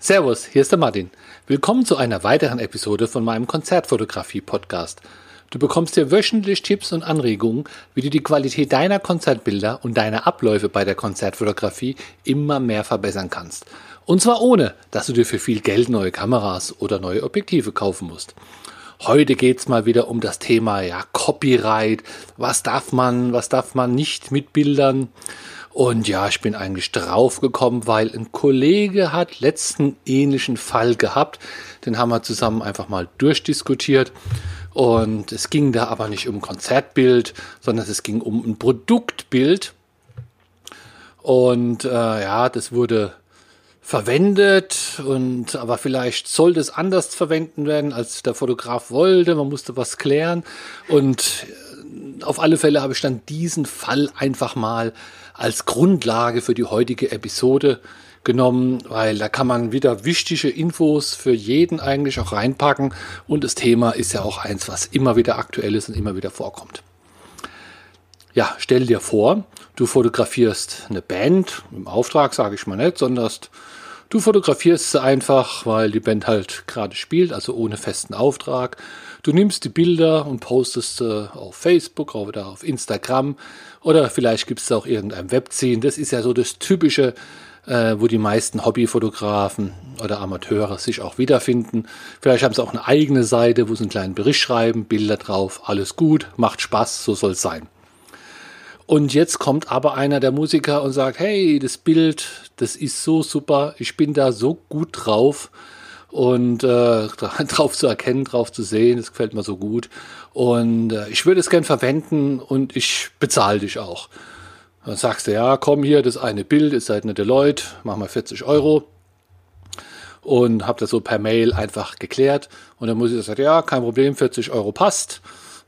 Servus, hier ist der Martin. Willkommen zu einer weiteren Episode von meinem Konzertfotografie-Podcast. Du bekommst hier wöchentlich Tipps und Anregungen, wie du die Qualität deiner Konzertbilder und deiner Abläufe bei der Konzertfotografie immer mehr verbessern kannst. Und zwar ohne, dass du dir für viel Geld neue Kameras oder neue Objektive kaufen musst. Heute geht's mal wieder um das Thema ja, Copyright. Was darf man, was darf man nicht mit Bildern? Und ja, ich bin eigentlich draufgekommen, weil ein Kollege hat letzten ähnlichen Fall gehabt. Den haben wir zusammen einfach mal durchdiskutiert. Und es ging da aber nicht um Konzertbild, sondern es ging um ein Produktbild. Und äh, ja, das wurde verwendet und aber vielleicht sollte es anders verwenden werden, als der Fotograf wollte. Man musste was klären und auf alle Fälle habe ich dann diesen Fall einfach mal als Grundlage für die heutige Episode genommen, weil da kann man wieder wichtige Infos für jeden eigentlich auch reinpacken und das Thema ist ja auch eins, was immer wieder aktuell ist und immer wieder vorkommt. Ja, stell dir vor, du fotografierst eine Band, im Auftrag sage ich mal nicht, sondern du fotografierst sie einfach, weil die Band halt gerade spielt, also ohne festen Auftrag. Du nimmst die Bilder und postest sie auf Facebook oder auf Instagram oder vielleicht gibt es auch irgendein Webziehen. Das ist ja so das Typische, äh, wo die meisten Hobbyfotografen oder Amateure sich auch wiederfinden. Vielleicht haben sie auch eine eigene Seite, wo sie einen kleinen Bericht schreiben, Bilder drauf, alles gut, macht Spaß, so soll es sein. Und jetzt kommt aber einer der Musiker und sagt, hey, das Bild, das ist so super, ich bin da so gut drauf und äh, drauf zu erkennen, drauf zu sehen, das gefällt mir so gut. Und äh, ich würde es gern verwenden und ich bezahle dich auch. Dann sagst du, ja, komm hier, das eine Bild, ist halt eine Deloitte, mach mal 40 Euro. Und habe das so per Mail einfach geklärt. Und dann muss ich sagen, ja, kein Problem, 40 Euro passt.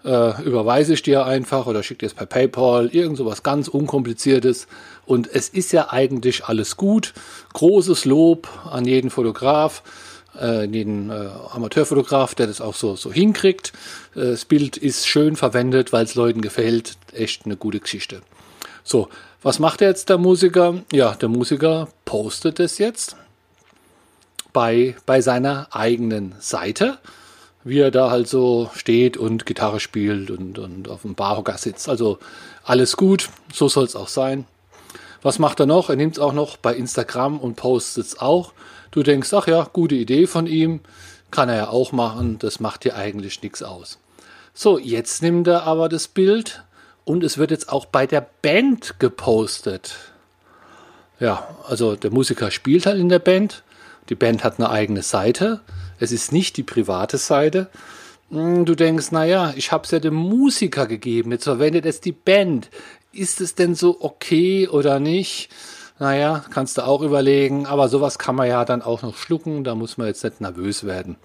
Äh, überweise ich dir einfach oder schicke dir es per PayPal, irgend sowas ganz unkompliziertes. Und es ist ja eigentlich alles gut. Großes Lob an jeden Fotograf äh, den äh, Amateurfotograf, der das auch so, so hinkriegt. Äh, das Bild ist schön verwendet, weil es Leuten gefällt. Echt eine gute Geschichte. So, was macht jetzt der Musiker? Ja, der Musiker postet es jetzt bei, bei seiner eigenen Seite, wie er da halt so steht und Gitarre spielt und, und auf dem Barhocker sitzt. Also alles gut, so soll es auch sein. Was macht er noch? Er nimmt es auch noch bei Instagram und postet es auch. Du denkst, ach ja, gute Idee von ihm, kann er ja auch machen, das macht dir eigentlich nichts aus. So, jetzt nimmt er aber das Bild und es wird jetzt auch bei der Band gepostet. Ja, also der Musiker spielt halt in der Band, die Band hat eine eigene Seite, es ist nicht die private Seite. Hm, du denkst, naja, ich habe es ja dem Musiker gegeben, jetzt verwendet es die Band. Ist es denn so okay oder nicht? Naja, kannst du auch überlegen, aber sowas kann man ja dann auch noch schlucken, da muss man jetzt nicht nervös werden.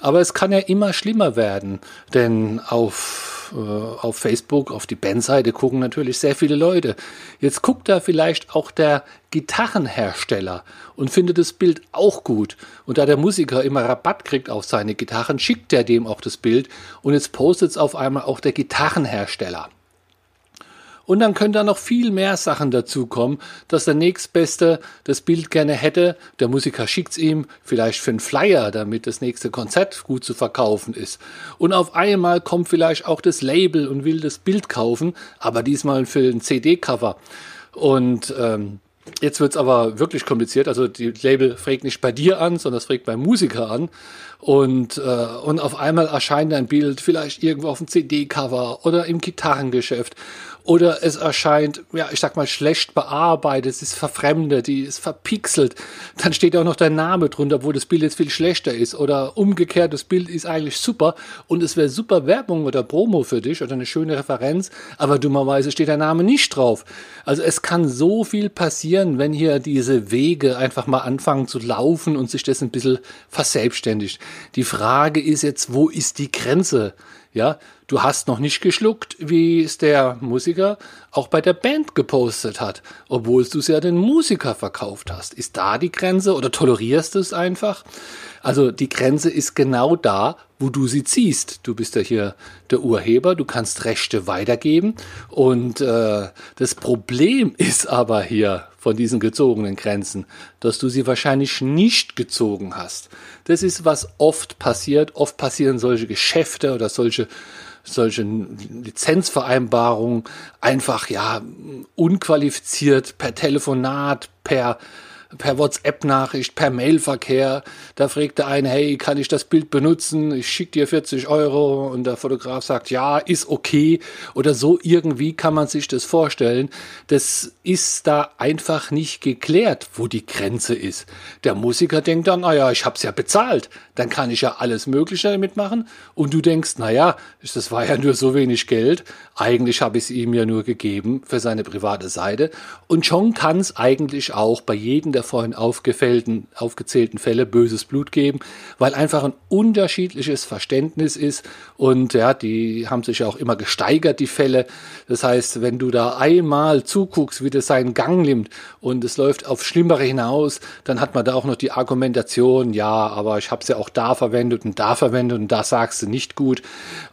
Aber es kann ja immer schlimmer werden, denn auf, äh, auf Facebook, auf die Bandseite gucken natürlich sehr viele Leute. Jetzt guckt da vielleicht auch der Gitarrenhersteller und findet das Bild auch gut. Und da der Musiker immer Rabatt kriegt auf seine Gitarren, schickt er dem auch das Bild und jetzt postet es auf einmal auch der Gitarrenhersteller. Und dann können da noch viel mehr Sachen dazukommen, dass der nächstbeste das Bild gerne hätte. Der Musiker schickt's ihm, vielleicht für einen Flyer, damit das nächste Konzert gut zu verkaufen ist. Und auf einmal kommt vielleicht auch das Label und will das Bild kaufen, aber diesmal für ein CD-Cover. Und ähm, Jetzt wird's aber wirklich kompliziert. Also die Label fragt nicht bei dir an, sondern es fragt beim Musiker an. Und, äh, und auf einmal erscheint ein Bild vielleicht irgendwo auf dem CD-Cover oder im Gitarrengeschäft oder es erscheint, ja, ich sag mal, schlecht bearbeitet, es ist verfremdet, die ist verpixelt, dann steht auch noch dein Name drunter, wo das Bild jetzt viel schlechter ist oder umgekehrt, das Bild ist eigentlich super und es wäre super Werbung oder Promo für dich oder eine schöne Referenz, aber dummerweise steht der Name nicht drauf. Also es kann so viel passieren, wenn hier diese Wege einfach mal anfangen zu laufen und sich das ein bisschen verselbstständigt. Die Frage ist jetzt, wo ist die Grenze? Ja, du hast noch nicht geschluckt, wie es der Musiker auch bei der Band gepostet hat, obwohl du es ja den Musiker verkauft hast. Ist da die Grenze oder tolerierst du es einfach? Also die Grenze ist genau da, wo du sie ziehst. Du bist ja hier der Urheber, du kannst Rechte weitergeben. Und äh, das Problem ist aber hier von diesen gezogenen Grenzen, dass du sie wahrscheinlich nicht gezogen hast. Das ist, was oft passiert. Oft passieren solche Geschäfte oder solche solche Lizenzvereinbarungen einfach ja unqualifiziert per Telefonat, per per WhatsApp-Nachricht, per Mailverkehr. Da fragt der eine, hey, kann ich das Bild benutzen? Ich schicke dir 40 Euro und der Fotograf sagt, ja, ist okay. Oder so irgendwie kann man sich das vorstellen. Das ist da einfach nicht geklärt, wo die Grenze ist. Der Musiker denkt dann, naja, ich hab's ja bezahlt. Dann kann ich ja alles Mögliche damit machen. Und du denkst, naja, das war ja nur so wenig Geld. Eigentlich habe ich es ihm ja nur gegeben für seine private Seite. Und schon kann es eigentlich auch bei jedem der vorhin aufgefällten, aufgezählten Fälle böses Blut geben, weil einfach ein unterschiedliches Verständnis ist und ja, die haben sich ja auch immer gesteigert, die Fälle. Das heißt, wenn du da einmal zuguckst, wie das seinen Gang nimmt und es läuft auf Schlimmere hinaus, dann hat man da auch noch die Argumentation, ja, aber ich habe es ja auch da verwendet und da verwendet und da sagst du nicht gut.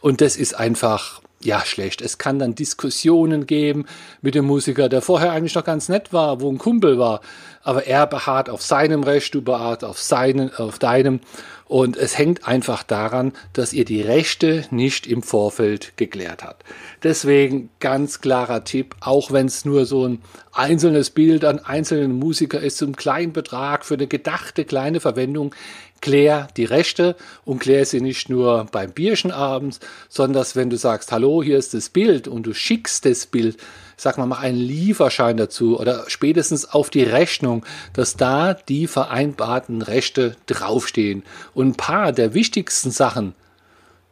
Und das ist einfach ja, schlecht. Es kann dann Diskussionen geben mit dem Musiker, der vorher eigentlich noch ganz nett war, wo ein Kumpel war. Aber er beharrt auf seinem Recht, du beharrt auf seinen, auf deinem. Und es hängt einfach daran, dass ihr die Rechte nicht im Vorfeld geklärt habt. Deswegen ganz klarer Tipp, auch wenn es nur so ein einzelnes Bild an einzelnen Musiker ist, zum kleinen Betrag für eine gedachte kleine Verwendung, klär die Rechte und klär sie nicht nur beim Bierchen abends, sondern dass, wenn du sagst, hallo, hier ist das Bild und du schickst das Bild, sag mal, mach einen Lieferschein dazu oder spätestens auf die Rechnung, dass da die vereinbarten Rechte draufstehen. Und ein paar der wichtigsten Sachen,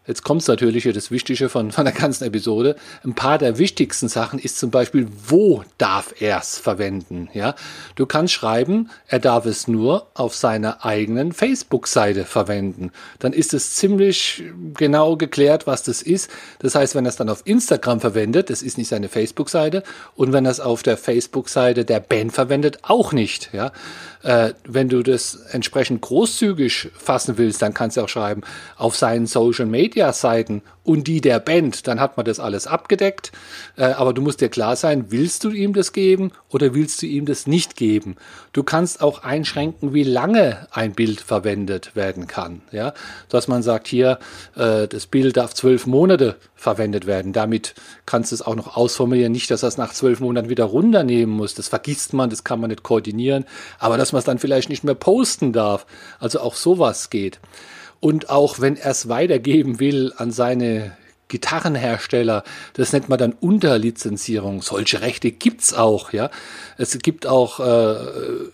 Jetzt kommt natürlich hier das Wichtige von, von der ganzen Episode. Ein paar der wichtigsten Sachen ist zum Beispiel, wo darf er es verwenden? Ja, du kannst schreiben, er darf es nur auf seiner eigenen Facebook-Seite verwenden. Dann ist es ziemlich genau geklärt, was das ist. Das heißt, wenn er es dann auf Instagram verwendet, das ist nicht seine Facebook-Seite. Und wenn er es auf der Facebook-Seite der Band verwendet, auch nicht. Ja, äh, wenn du das entsprechend großzügig fassen willst, dann kannst du auch schreiben, auf seinen Social Media Seiten und die der Band, dann hat man das alles abgedeckt. Äh, aber du musst dir klar sein, willst du ihm das geben oder willst du ihm das nicht geben? Du kannst auch einschränken, wie lange ein Bild verwendet werden kann. Ja, dass man sagt, hier, äh, das Bild darf zwölf Monate verwendet werden. Damit kannst du es auch noch ausformulieren. Nicht, dass er es nach zwölf Monaten wieder runternehmen muss. Das vergisst man, das kann man nicht koordinieren. Aber dass man es dann vielleicht nicht mehr posten darf. Also auch sowas geht. Und auch wenn er es weitergeben will an seine Gitarrenhersteller, das nennt man dann Unterlizenzierung. Solche Rechte gibt's auch, ja. Es gibt auch äh,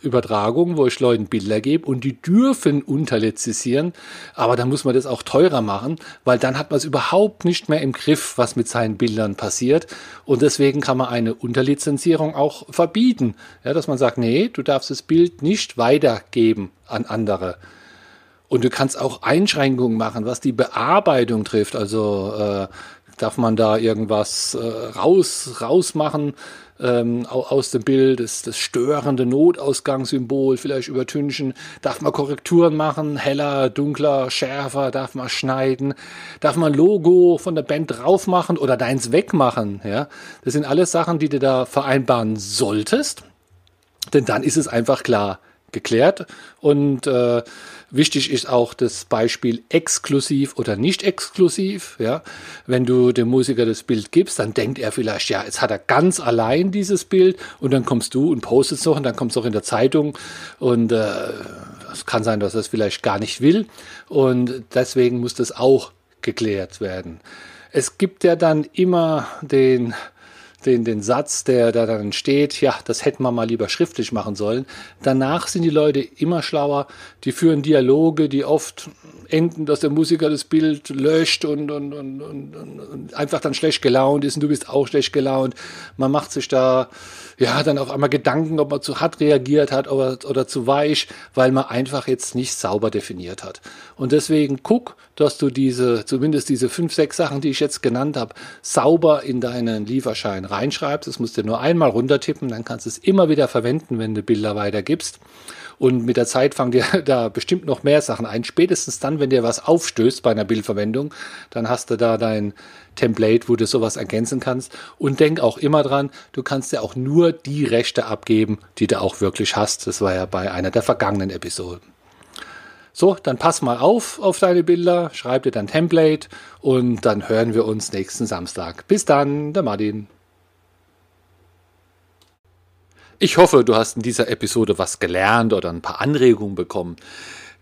Übertragungen, wo ich Leuten Bilder gebe und die dürfen unterlizenzieren, aber dann muss man das auch teurer machen, weil dann hat man es überhaupt nicht mehr im Griff, was mit seinen Bildern passiert. Und deswegen kann man eine Unterlizenzierung auch verbieten, ja, dass man sagt, nee, du darfst das Bild nicht weitergeben an andere. Und du kannst auch Einschränkungen machen, was die Bearbeitung trifft. Also äh, darf man da irgendwas äh, raus rausmachen ähm, aus dem Bild, das, das störende Notausgangssymbol vielleicht übertünchen. Darf man Korrekturen machen, heller, dunkler, schärfer, darf man schneiden, darf man Logo von der Band drauf machen oder deins wegmachen. Ja, das sind alles Sachen, die du da vereinbaren solltest, denn dann ist es einfach klar geklärt und äh, Wichtig ist auch das Beispiel exklusiv oder nicht exklusiv. Ja, wenn du dem Musiker das Bild gibst, dann denkt er vielleicht, ja, jetzt hat er ganz allein dieses Bild und dann kommst du und postest noch und dann kommst du auch in der Zeitung und äh, es kann sein, dass er es vielleicht gar nicht will und deswegen muss das auch geklärt werden. Es gibt ja dann immer den den, den Satz, der da dann steht, ja, das hätten wir mal lieber schriftlich machen sollen. Danach sind die Leute immer schlauer, die führen Dialoge, die oft enden, dass der Musiker das Bild löscht und, und, und, und, und einfach dann schlecht gelaunt ist und du bist auch schlecht gelaunt. Man macht sich da ja dann auf einmal Gedanken, ob man zu hart reagiert hat oder, oder zu weich, weil man einfach jetzt nicht sauber definiert hat. Und deswegen guck, dass du diese, zumindest diese fünf, sechs Sachen, die ich jetzt genannt habe, sauber in deinen Lieferschein reinschreibst. Das musst du nur einmal runtertippen, dann kannst du es immer wieder verwenden, wenn du Bilder weitergibst. und mit der Zeit fangen dir da bestimmt noch mehr Sachen ein. Spätestens dann, wenn dir was aufstößt bei einer Bildverwendung, dann hast du da dein Template, wo du sowas ergänzen kannst. Und denk auch immer dran, du kannst ja auch nur die Rechte abgeben, die du auch wirklich hast. Das war ja bei einer der vergangenen Episoden. So, dann pass mal auf auf deine Bilder, schreib dir dein Template und dann hören wir uns nächsten Samstag. Bis dann, der Martin. Ich hoffe, du hast in dieser Episode was gelernt oder ein paar Anregungen bekommen.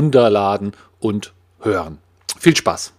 runterladen und hören. Viel Spaß!